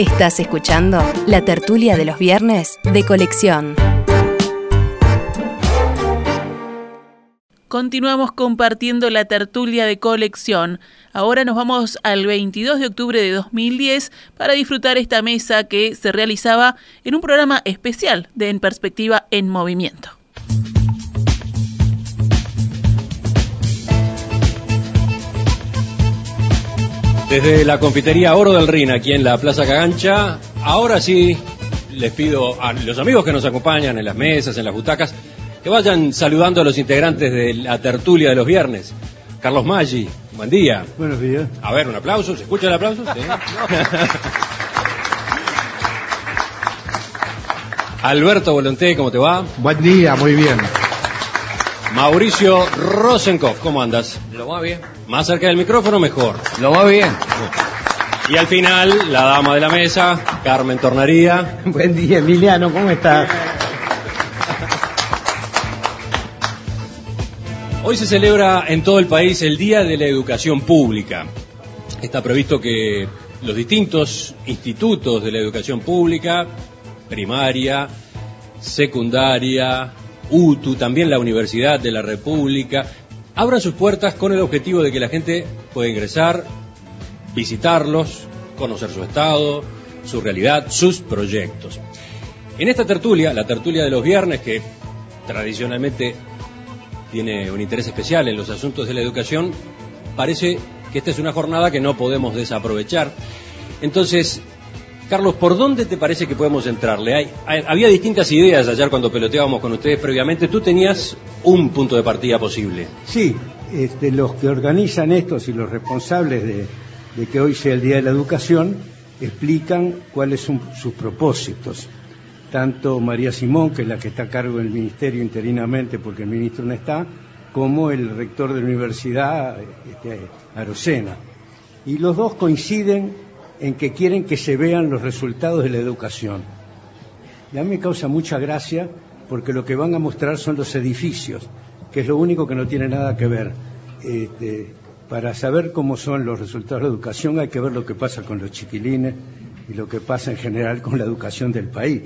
Estás escuchando la tertulia de los viernes de colección. Continuamos compartiendo la tertulia de colección. Ahora nos vamos al 22 de octubre de 2010 para disfrutar esta mesa que se realizaba en un programa especial de En Perspectiva en Movimiento. Desde la confitería Oro del Rin, aquí en la Plaza Cagancha, ahora sí les pido a los amigos que nos acompañan en las mesas, en las butacas, que vayan saludando a los integrantes de la tertulia de los viernes. Carlos Maggi, buen día. Buenos días. A ver, un aplauso. ¿Se escucha el aplauso? Sí. Alberto Volonté, ¿cómo te va? Buen día, muy bien. Mauricio Rosenkopf, ¿cómo andas? Lo va bien. Más cerca del micrófono, mejor. Lo va bien. Y al final, la dama de la mesa, Carmen Tornaría. Buen día, Emiliano, ¿cómo estás? Hoy se celebra en todo el país el Día de la Educación Pública. Está previsto que los distintos institutos de la educación pública, primaria, secundaria, UTU, también la Universidad de la República, abran sus puertas con el objetivo de que la gente pueda ingresar, visitarlos, conocer su estado, su realidad, sus proyectos. En esta tertulia, la tertulia de los viernes, que tradicionalmente tiene un interés especial en los asuntos de la educación, parece que esta es una jornada que no podemos desaprovechar. Entonces, Carlos, ¿por dónde te parece que podemos entrarle? Hay, hay, había distintas ideas ayer cuando peloteábamos con ustedes previamente. Tú tenías un punto de partida posible. Sí, este, los que organizan estos y los responsables de, que hoy sea el Día de la Educación explican cuáles son sus propósitos. Tanto María Simón, que es la que está a cargo del ministerio interinamente porque el ministro no está, como el rector de la universidad, este, Arocena. Y los dos coinciden en que quieren que se vean los resultados de la educación. Y a mí me causa mucha gracia porque lo que van a mostrar son los edificios, que es lo único que no tiene nada que ver. Este, para saber cómo son los resultados de la educación hay que ver lo que pasa con los chiquilines y lo que pasa en general con la educación del país.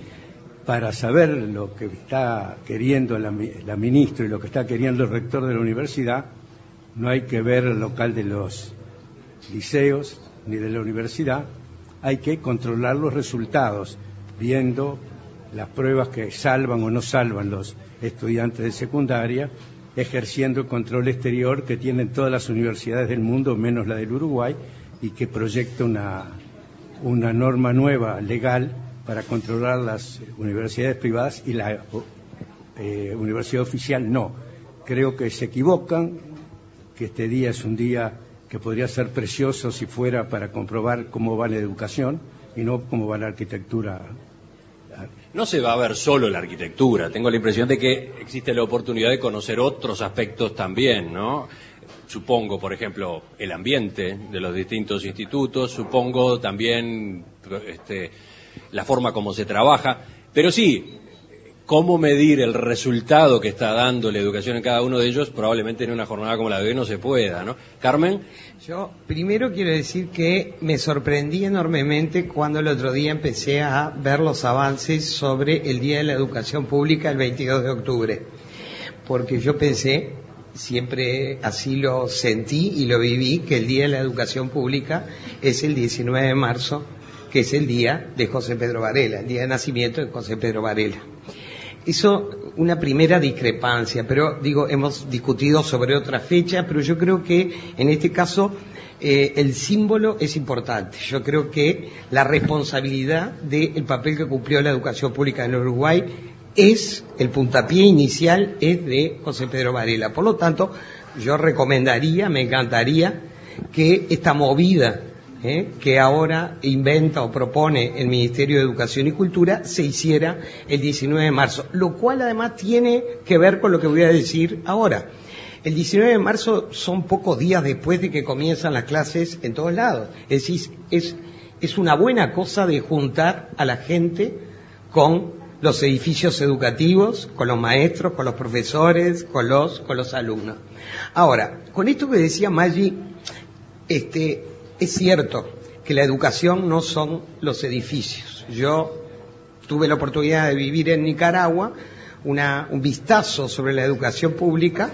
Para saber lo que está queriendo la, la ministra y lo que está queriendo el rector de la universidad, no hay que ver el local de los liceos, ni de la universidad, hay que controlar los resultados, viendo las pruebas que salvan o no salvan los estudiantes de secundaria, ejerciendo el control exterior que tienen todas las universidades del mundo, menos la del Uruguay, y que proyecta una, una norma nueva legal para controlar las universidades privadas y la eh, universidad oficial no. Creo que se equivocan, que este día es un día que podría ser precioso si fuera para comprobar cómo va la educación y no cómo va la arquitectura. No se va a ver solo la arquitectura, tengo la impresión de que existe la oportunidad de conocer otros aspectos también, ¿no? Supongo, por ejemplo, el ambiente de los distintos institutos, supongo también este, la forma como se trabaja, pero sí, cómo medir el resultado que está dando la educación en cada uno de ellos, probablemente en una jornada como la de hoy no se pueda, ¿no? Carmen. Yo primero quiero decir que me sorprendí enormemente cuando el otro día empecé a ver los avances sobre el Día de la Educación Pública el 22 de octubre, porque yo pensé, siempre así lo sentí y lo viví, que el Día de la Educación Pública es el 19 de marzo, que es el día de José Pedro Varela, el día de nacimiento de José Pedro Varela hizo una primera discrepancia, pero digo, hemos discutido sobre otra fecha, pero yo creo que en este caso eh, el símbolo es importante. Yo creo que la responsabilidad del papel que cumplió la educación pública en Uruguay es, el puntapié inicial es de José Pedro Varela. Por lo tanto, yo recomendaría, me encantaría que esta movida ¿eh? que ahora inventa o propone el Ministerio de Educación y Cultura se hiciera el 19 de marzo, lo cual además tiene que ver con lo que voy a decir ahora. El 19 de marzo son pocos días después de que comienzan las clases en todos lados. Es decir, es, es una buena cosa de juntar a la gente con los edificios educativos, con los maestros, con los profesores, con los, con los alumnos. Ahora, con esto que decía Maggi, este, es cierto, que la educación no son los edificios. Yo tuve la oportunidad de vivir en Nicaragua, una, un vistazo sobre la educación pública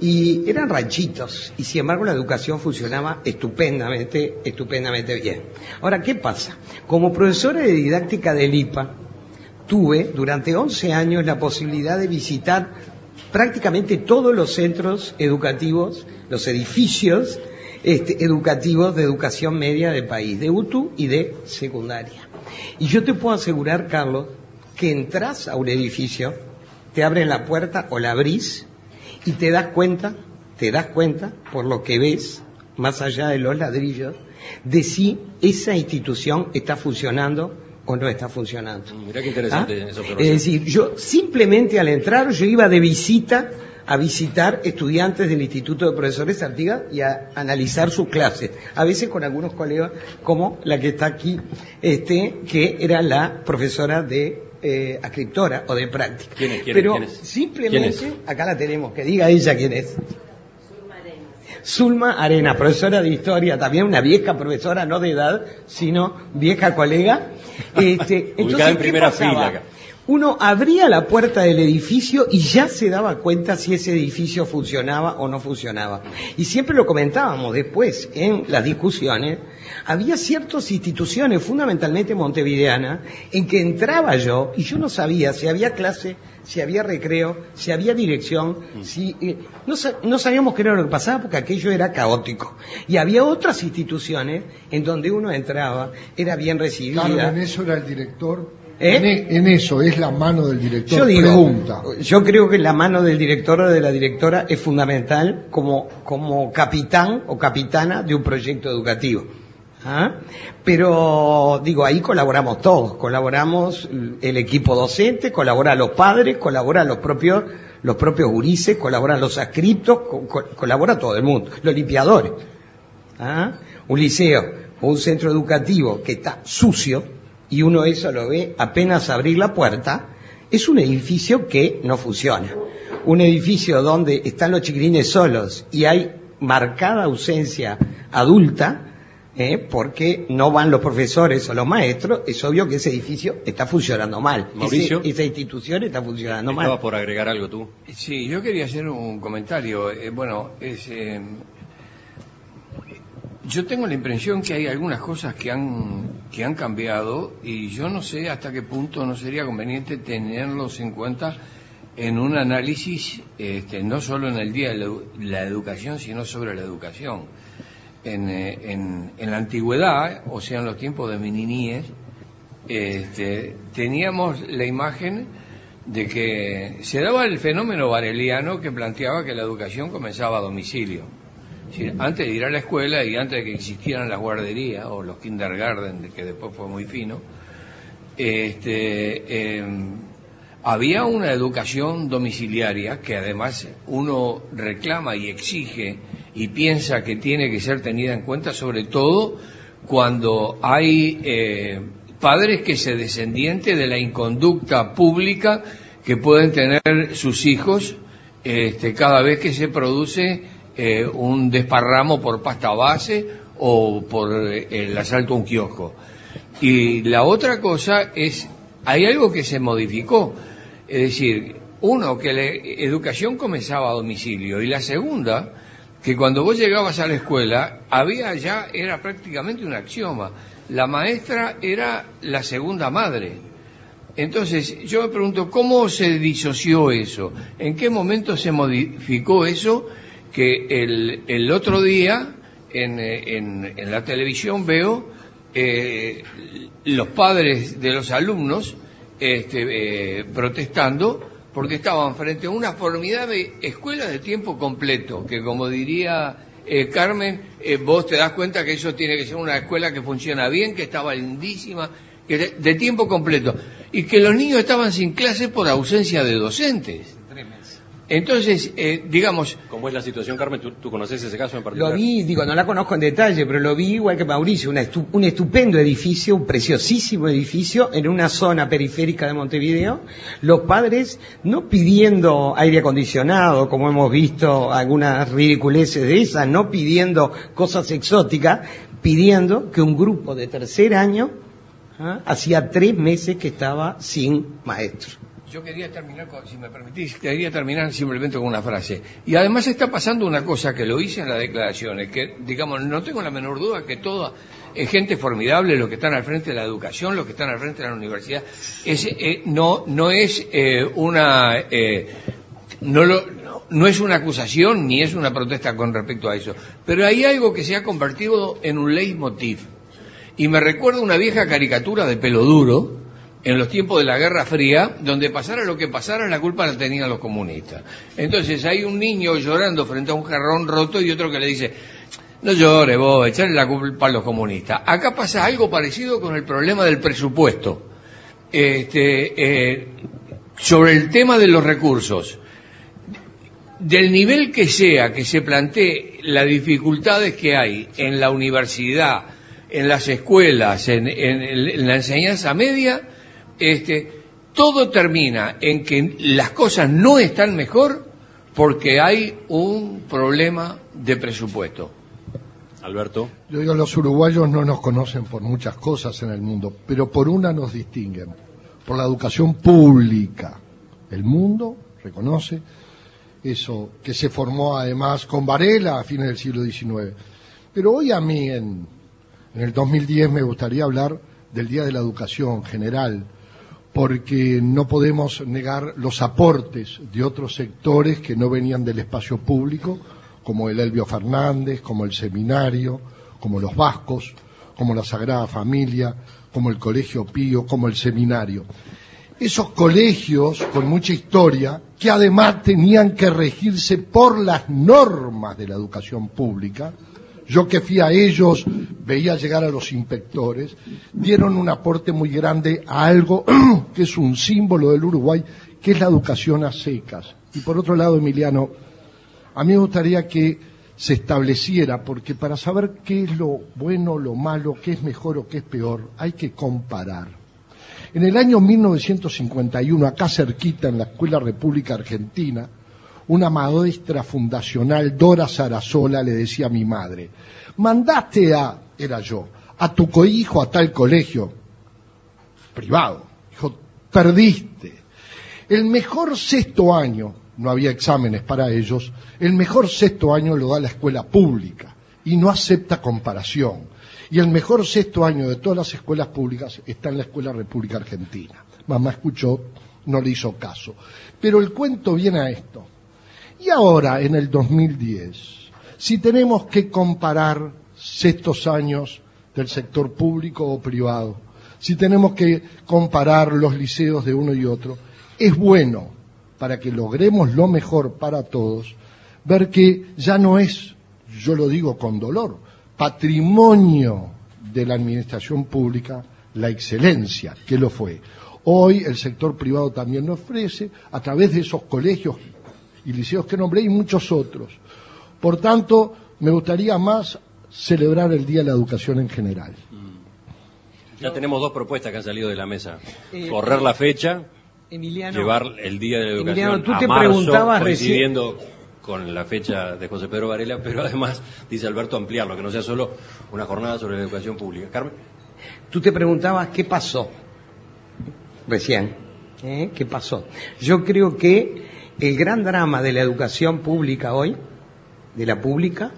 y eran ranchitos y sin embargo la educación funcionaba estupendamente, estupendamente bien. Ahora, ¿qué pasa? Como profesora de didáctica del IPA, tuve durante 11 años la posibilidad de visitar prácticamente todos los centros educativos, los edificios este, educativos de educación media del país, de UTU y de secundaria. Y yo te puedo asegurar, Carlos, que entras a un edificio, te abren la puerta o la abrís y te das cuenta, te das cuenta, por lo que ves, más allá de los ladrillos, de si esa institución está funcionando o no está funcionando. Mirá qué interesante ¿Ah? esa Es decir, yo simplemente al entrar, yo iba de visita a visitar estudiantes del Instituto de Profesores Artigas y a analizar sus clases, a veces con algunos colegas como la que está aquí, este, que era la profesora de eh, o de práctica. ¿Quién es? ¿Quién es? Pero ¿Quién es? simplemente, ¿Quién acá la tenemos, que diga ella quién es. Zulma Arena, profesora de historia, también una vieja profesora, no de edad, sino vieja colega. Este, Ubicada en ¿qué primera pasaba? fila acá. Uno abría la puerta del edificio y ya se daba cuenta si ese edificio funcionaba o no funcionaba. Y siempre lo comentábamos después en las discusiones. Había ciertas instituciones, fundamentalmente montevideanas, en que entraba yo y yo no sabía si había clase, si había recreo, si había dirección, si eh, no, sa- no sabíamos qué era lo que pasaba porque aquello era caótico. Y había otras instituciones en donde uno entraba, era bien recibido. Carmen, eso era el director. ¿Eh? En, e- en eso es la mano del director. Yo digo, Pregunta. yo creo que la mano del director o de la directora es fundamental como, como capitán o capitana de un proyecto educativo. ¿Ah? Pero digo, ahí colaboramos todos, colaboramos el equipo docente, colaboran los padres, colaboran los propios, los propios gurises, colaboran los co- colabora todo el mundo, los limpiadores. ¿Ah? Un liceo o un centro educativo que está sucio y uno eso lo ve apenas abrir la puerta, es un edificio que no funciona. Un edificio donde están los chiquilines solos y hay marcada ausencia adulta, ¿eh? porque no van los profesores o los maestros, es obvio que ese edificio está funcionando mal. Ese- esa institución está funcionando Estabas mal. por agregar algo tú. Sí, yo quería hacer un comentario. Eh, bueno, es, eh, yo tengo la impresión que hay algunas cosas que han, que han cambiado y yo no sé hasta qué punto no sería conveniente tenerlos en cuenta en un análisis, este, no solo en el día de la, edu- la educación, sino sobre la educación. En, eh, en- en la antigüedad, o sea, en los tiempos de mi este, teníamos la imagen de que se daba el fenómeno bareliano que planteaba que la educación comenzaba a domicilio. Antes de ir a la escuela y antes de que existieran las guarderías o los kindergarten, de que después fue muy fino, este, eh, había una educación domiciliaria que además uno reclama y exige y piensa que tiene que ser tenida en cuenta, sobre todo cuando hay eh, padres que se descendiente de la inconducta pública que pueden tener sus hijos este, cada vez que se produce eh, un desparramo por pasta base o por eh, el asalto a un kiosco. Y la otra cosa es, hay algo que se modificó, es decir, uno, que la educación comenzaba a domicilio, y la segunda, que cuando vos llegabas a la escuela, había ya, era prácticamente un axioma, la maestra era la segunda madre. Entonces, yo me pregunto, ¿cómo se disoció eso? ¿En qué momento se modificó eso? Que el, otro día en, en- en la televisión veo eh, los padres de los alumnos este, eh, protestando porque estaban frente a una formidable escuela de tiempo completo, que como diría eh, Carmen, eh, vos te das cuenta que eso tiene que ser una escuela que funciona bien, que estaba lindísima, que de, tiempo completo, y que los niños estaban sin clase por ausencia de docentes. Entonces, eh, digamos, ¿Cómo es la situación, Carmen? ¿Tú, tú conoces ese caso en particular? Lo vi, digo, no la conozco en detalle, pero lo vi igual que Mauricio, una estu- un estupendo edificio, un preciosísimo edificio en una zona periférica de Montevideo. Los padres no pidiendo aire acondicionado, como hemos visto algunas ridiculeces de esas, no pidiendo cosas exóticas, pidiendo que un grupo de tercer año ¿ah? hacía tres meses que estaba sin maestro. Yo quería terminar, con, si me permitís, quería terminar simplemente con una frase. Y además está pasando una cosa que lo hice en las declaraciones, que, digamos, no tengo la menor duda que toda es gente formidable, los que están al frente de la educación, los que están al frente de la universidad. Es, eh, no, no es eh, una. Eh, no, lo, no es una acusación ni es una protesta con respecto a eso. Pero hay algo que se ha convertido en un leitmotiv. Y me recuerda una vieja caricatura de pelo duro, en los tiempos de la Guerra Fría, donde pasara lo que pasara, la culpa la tenían los comunistas. Entonces hay un niño llorando frente a un jarrón roto y otro que le dice, no llore vos, echarle la culpa a los comunistas. Acá pasa algo parecido con el problema del presupuesto. Este, eh, sobre el tema de los recursos. Del nivel que sea que se plantee las dificultades que hay en la universidad, en las escuelas, en, en la enseñanza media, este, todo termina en que las cosas no están mejor porque hay un problema de presupuesto. Alberto. Yo digo, los uruguayos no nos conocen por muchas cosas en el mundo, pero por una nos distinguen, por la educación pública. El mundo reconoce eso, que se formó además con Varela a fines del siglo XIX. Pero hoy a mí, en, en el 2010, me gustaría hablar del Día de la Educación general, porque no podemos negar los aportes de otros sectores que no venían del espacio público, como el Elvio Fernández, como el Seminario, como los Vascos, como la Sagrada Familia, como el Colegio Pío, como el Seminario. Esos colegios con mucha historia, que además tenían que regirse por las normas de la educación pública, yo que fui a ellos, veía llegar a los inspectores, dieron un aporte muy grande a algo que es un símbolo del Uruguay, que es la educación a secas. Y por otro lado, Emiliano, a mí me gustaría que se estableciera, porque para saber qué es lo bueno, lo malo, qué es mejor o qué es peor, hay que comparar. En el año 1951, acá cerquita, en la Escuela República Argentina, una maestra fundacional, Dora Sarasola, le decía a mi madre, mandaste a, era yo, a tu cohijo a tal colegio privado. Dijo, perdiste. El mejor sexto año, no había exámenes para ellos, el mejor sexto año lo da la escuela pública y no acepta comparación. Y el mejor sexto año de todas las escuelas públicas está en la Escuela República Argentina. Mamá escuchó, no le hizo caso. Pero el cuento viene a esto. Y ahora, en el 2010, si tenemos que comparar estos años del sector público o privado, si tenemos que comparar los liceos de uno y otro, es bueno para que logremos lo mejor para todos, ver que ya no es, yo lo digo con dolor, patrimonio de la administración pública la excelencia, que lo fue. Hoy el sector privado también lo ofrece a través de esos colegios y liceos que nombré y muchos otros. Por tanto, me gustaría más celebrar el Día de la Educación en general. Ya tenemos dos propuestas que han salido de la mesa. Eh, Correr la fecha, llevar el Día de la Educación tú a te marzo, preguntabas coincidiendo con la fecha de José Pedro Varela, pero además, dice Alberto, ampliarlo, que no sea solo una jornada sobre la educación pública. Carmen. Tú te preguntabas qué pasó recién. ¿eh? ¿Qué pasó? Yo creo que el gran drama de la educación pública hoy, de la pública,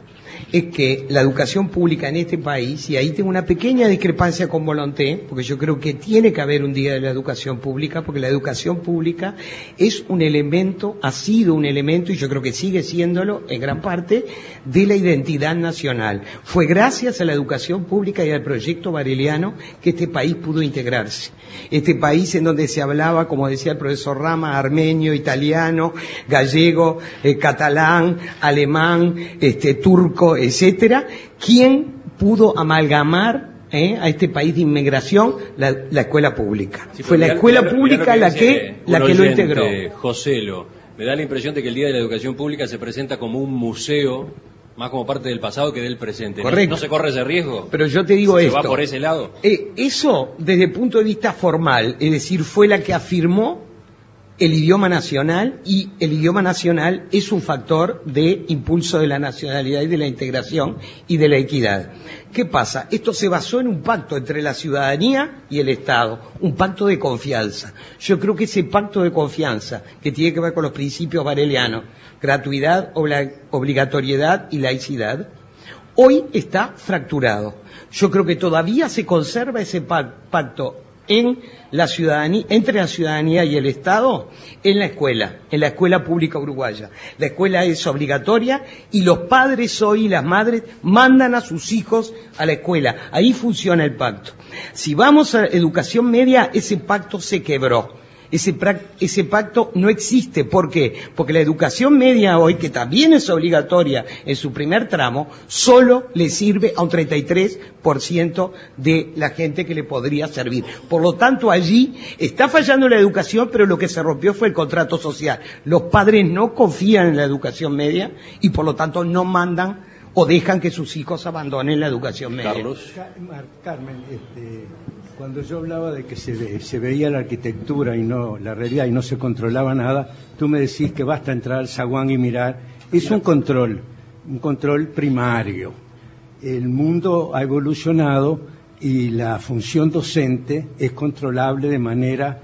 es que la educación pública en este país, y ahí tengo una pequeña discrepancia con Volonté, porque yo creo que tiene que haber un día de la educación pública, porque la educación pública es un elemento, ha sido un elemento, y yo creo que sigue siéndolo en gran parte, de la identidad nacional. Fue gracias a la educación pública y al proyecto bareliano que este país pudo integrarse. Este país en donde se hablaba, como decía el profesor Rama, armenio, italiano, gallego, eh, catalán, alemán, este, turco, etcétera, ¿quién pudo amalgamar eh, a este país de inmigración la, la escuela pública? Fue la escuela pública la que, la que lo integró. Joselo, me da la impresión de que el Día de la Educación Pública se presenta como un museo más como parte del pasado que del presente. Correcto. ¿No, se corre ese riesgo? Pero yo te digo ¿Se esto. va por ese lado? Eh, eso, desde el punto de vista formal, es decir, fue la que afirmó el idioma nacional y el idioma nacional es un factor de impulso de la nacionalidad y de la integración y de la equidad. ¿Qué pasa? Esto se basó en un pacto entre la ciudadanía y el Estado, un pacto de confianza. Yo creo que ese pacto de confianza, que tiene que ver con los principios varelianos, gratuidad, obligatoriedad y laicidad, hoy está fracturado. Yo creo que todavía se conserva ese pacto en la ciudadanía, entre la ciudadanía y el Estado en la escuela, en la escuela pública uruguaya. La escuela es obligatoria y los padres hoy y las madres mandan a sus hijos a la escuela. Ahí funciona el pacto. Si vamos a educación media, ese pacto se quebró ese, pacto no existe. ¿Por qué? Porque la educación media hoy, que también es obligatoria en su primer tramo, solo le sirve a un 33% de la gente que le podría servir. Por lo tanto, allí está fallando la educación, pero lo que se rompió fue el contrato social. Los padres no confían en la educación media y por lo tanto no mandan o dejan que sus hijos abandonen la educación media. Carlos. Carmen, este, cuando yo hablaba de que se, veía la arquitectura y no la realidad y no se controlaba nada, tú me decís que basta entrar al zaguán y mirar. Es un control, un control primario. El mundo ha evolucionado y la función docente es controlable de manera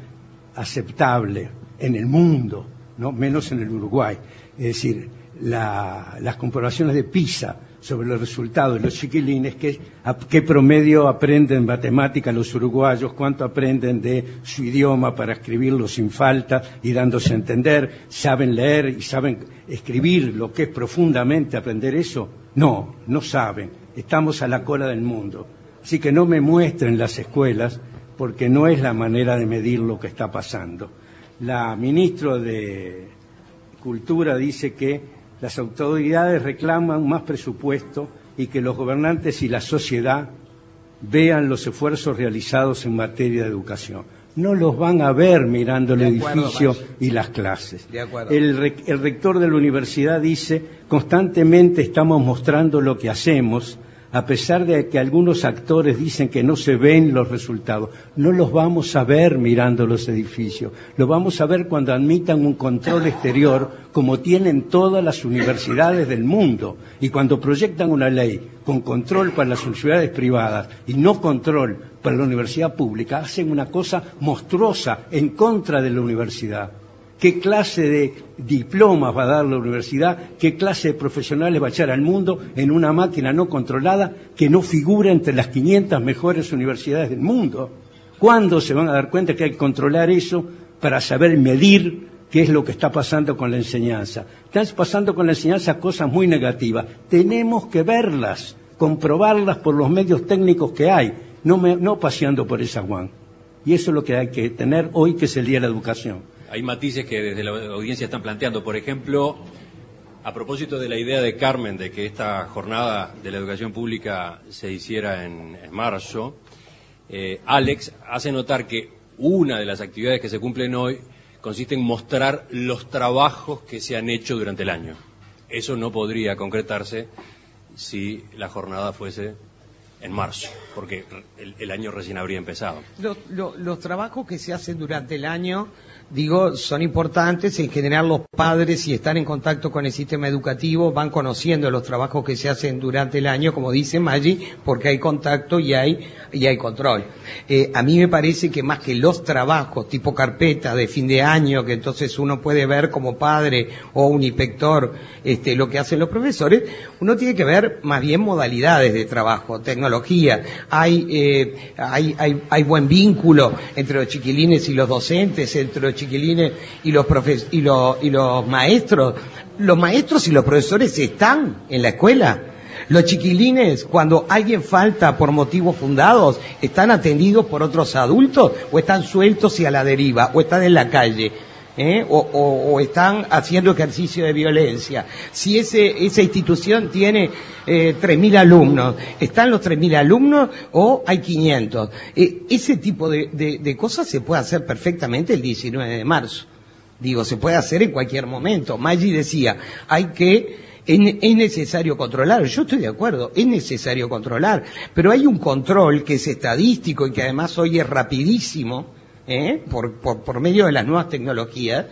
aceptable en el mundo, no menos en el Uruguay. Es decir, las comprobaciones de PISA sobre los resultados de los chiquilines, qué, promedio aprenden matemática los uruguayos, cuánto aprenden de su idioma para escribirlo sin falta y dándose a entender, saben leer y saben escribir lo que es profundamente aprender eso. No, no saben. Estamos a la cola del mundo. Así que no me muestren las escuelas porque no es la manera de medir lo que está pasando. La ministra de Cultura dice que las autoridades reclaman más presupuesto y que los gobernantes y la sociedad vean los esfuerzos realizados en materia de educación. No los van a ver mirando el edificio y las clases. El, el rector de la universidad dice, constantemente estamos mostrando lo que hacemos, a pesar de que algunos actores dicen que no se ven los resultados, no los vamos a ver mirando los edificios, los vamos a ver cuando admitan un control exterior como tienen todas las universidades del mundo. Y cuando proyectan una ley con control para las universidades privadas y no control para la universidad pública, hacen una cosa monstruosa en contra de la universidad qué clase de diplomas va a dar la universidad, qué clase de profesionales va a echar al mundo en una máquina no controlada que no figura entre las 500 mejores universidades del mundo. ¿Cuándo se van a dar cuenta que hay que controlar eso para saber medir qué es lo que está pasando con la enseñanza? Están pasando con la enseñanza cosas muy negativas. Tenemos que verlas, comprobarlas por los medios técnicos que hay, no, paseando por esa Juan. Y eso es lo que hay que tener hoy, que es el Día de la Educación hay matices que desde la audiencia están planteando. Por ejemplo, a propósito de la idea de Carmen de que esta jornada de la educación pública se hiciera en, marzo, eh, Alex hace notar que una de las actividades que se cumplen hoy consiste en mostrar los trabajos que se han hecho durante el año. Eso no podría concretarse si la jornada fuese en marzo, porque el, año recién habría empezado. los trabajos que se hacen durante el año digo, son importantes. En general, los padres, si están en contacto con el sistema educativo, van conociendo los trabajos que se hacen durante el año, como dice Maggi, porque hay contacto y hay, y hay control. Eh, a mí me parece que más que los trabajos tipo carpeta de fin de año, que entonces uno puede ver como padre o un inspector este, lo que hacen los profesores, uno tiene que ver más bien modalidades de trabajo, tecnología. Hay, eh, hay, hay, hay buen vínculo entre los chiquilines y los docentes, entre los chiquilines y los, y, y los maestros. Los maestros y los profesores están en la escuela. Los chiquilines, cuando alguien falta por motivos fundados, ¿están atendidos por otros adultos o están sueltos y a la deriva o están en la calle? ¿Eh? O, están haciendo ejercicio de violencia. Si ese, esa institución tiene eh, 3.000 alumnos, ¿están los 3.000 alumnos o hay 500? Eh, ese tipo de, de cosas se puede hacer perfectamente el 19 de marzo. Digo, se puede hacer en cualquier momento. Maggi decía, hay que es necesario controlar, yo estoy de acuerdo, es necesario controlar, pero hay un control que es estadístico y que además hoy es rapidísimo, ¿eh? por, por, por medio de las nuevas tecnologías,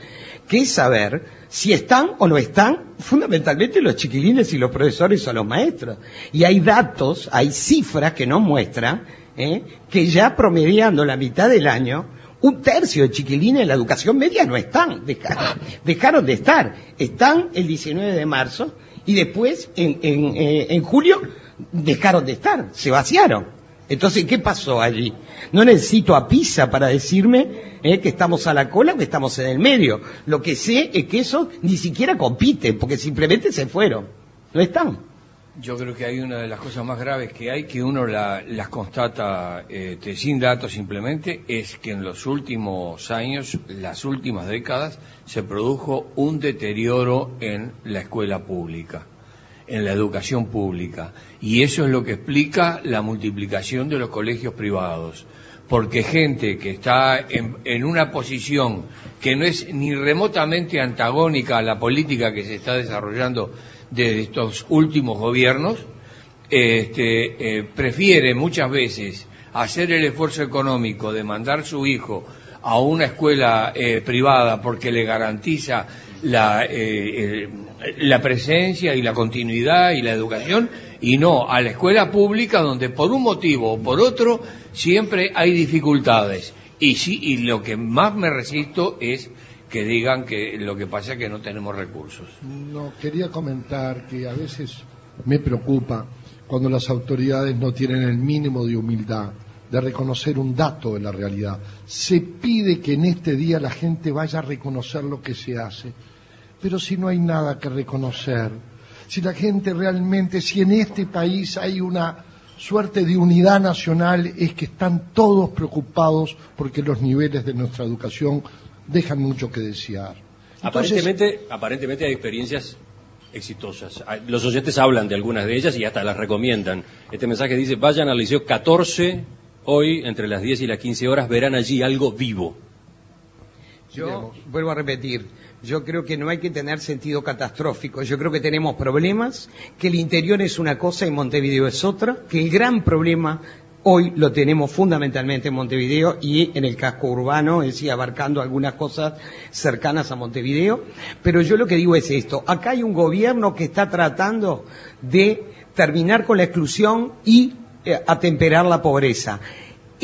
que es saber si están o no están fundamentalmente los chiquilines y los profesores o los maestros. Y hay datos, hay cifras que nos muestran ¿eh? que ya promediando la mitad del año, un tercio de chiquilines en la educación media no están, dejaron, dejaron de estar. Están el 19 de marzo y después en, en, eh, en julio dejaron de estar, se vaciaron. Entonces, ¿qué pasó allí? No necesito a PISA para decirme eh, que estamos a la cola o que estamos en el medio. Lo que sé es que eso ni siquiera compiten, porque simplemente se fueron. No están. Yo creo que hay una de las cosas más graves que hay, que uno la- las constata este, sin datos simplemente, es que en los últimos años, las últimas décadas, se produjo un deterioro en la escuela pública, en la educación pública. Y eso es lo que explica la multiplicación de los colegios privados. Porque gente que está en, una posición que no es ni remotamente antagónica a la política que se está desarrollando de estos últimos gobiernos, este, eh, prefiere muchas veces hacer el esfuerzo económico de mandar su hijo a una escuela eh, privada porque le garantiza la, eh, la presencia y la continuidad y la educación y no a la escuela pública donde por un motivo o por otro siempre hay dificultades. Y, sí, y lo que más me resisto es que digan que lo que pasa es que no tenemos recursos. No, quería comentar que a veces me preocupa cuando las autoridades no tienen el mínimo de humildad de reconocer un dato de la realidad. Se pide que en este día la gente vaya a reconocer lo que se hace, pero si no hay nada que reconocer, si la gente realmente, si en este país hay una suerte de unidad nacional, es que están todos preocupados porque los niveles de nuestra educación dejan mucho que desear. Entonces, Aparentemente, aparentemente hay experiencias exitosas. Hay- Los oyentes hablan de algunas de ellas y hasta las recomiendan. Este mensaje dice, vayan al liceo 14, hoy entre las 10 y las 15 horas verán allí algo vivo. Yo vuelvo a repetir, yo creo que no hay que tener sentido catastrófico, yo creo que tenemos problemas, que el interior es una cosa y Montevideo es otra, que el gran problema hoy lo tenemos fundamentalmente en Montevideo y en el casco urbano, es decir, abarcando algunas cosas cercanas a Montevideo, pero yo lo que digo es esto, acá hay un gobierno que está tratando de terminar con la exclusión y eh, atemperar la pobreza.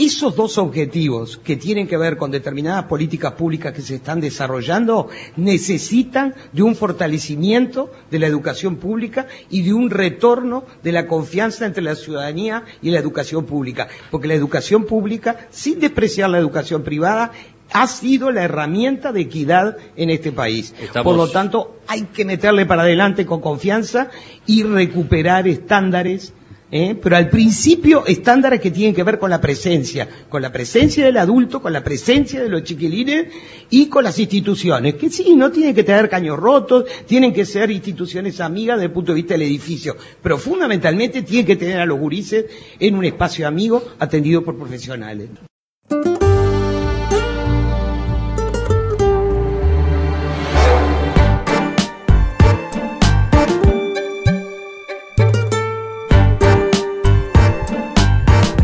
Esos dos objetivos que tienen que ver con determinadas políticas públicas que se están desarrollando necesitan de un fortalecimiento de la educación pública y de un retorno de la confianza entre la ciudadanía y la educación pública. Porque la educación pública, sin despreciar la educación privada, ha sido la herramienta de equidad en este país. Estamos- Por lo tanto, hay que meterle para adelante con confianza y recuperar estándares ¿eh? pero al principio estándares que tienen que ver con la presencia, con la presencia del adulto, con la presencia de los chiquilines y con las instituciones, que sí, no tienen que tener caños rotos, tienen que ser instituciones amigas desde el punto de vista del edificio, pero fundamentalmente tienen que tener a los gurises en un espacio amigo atendido por profesionales.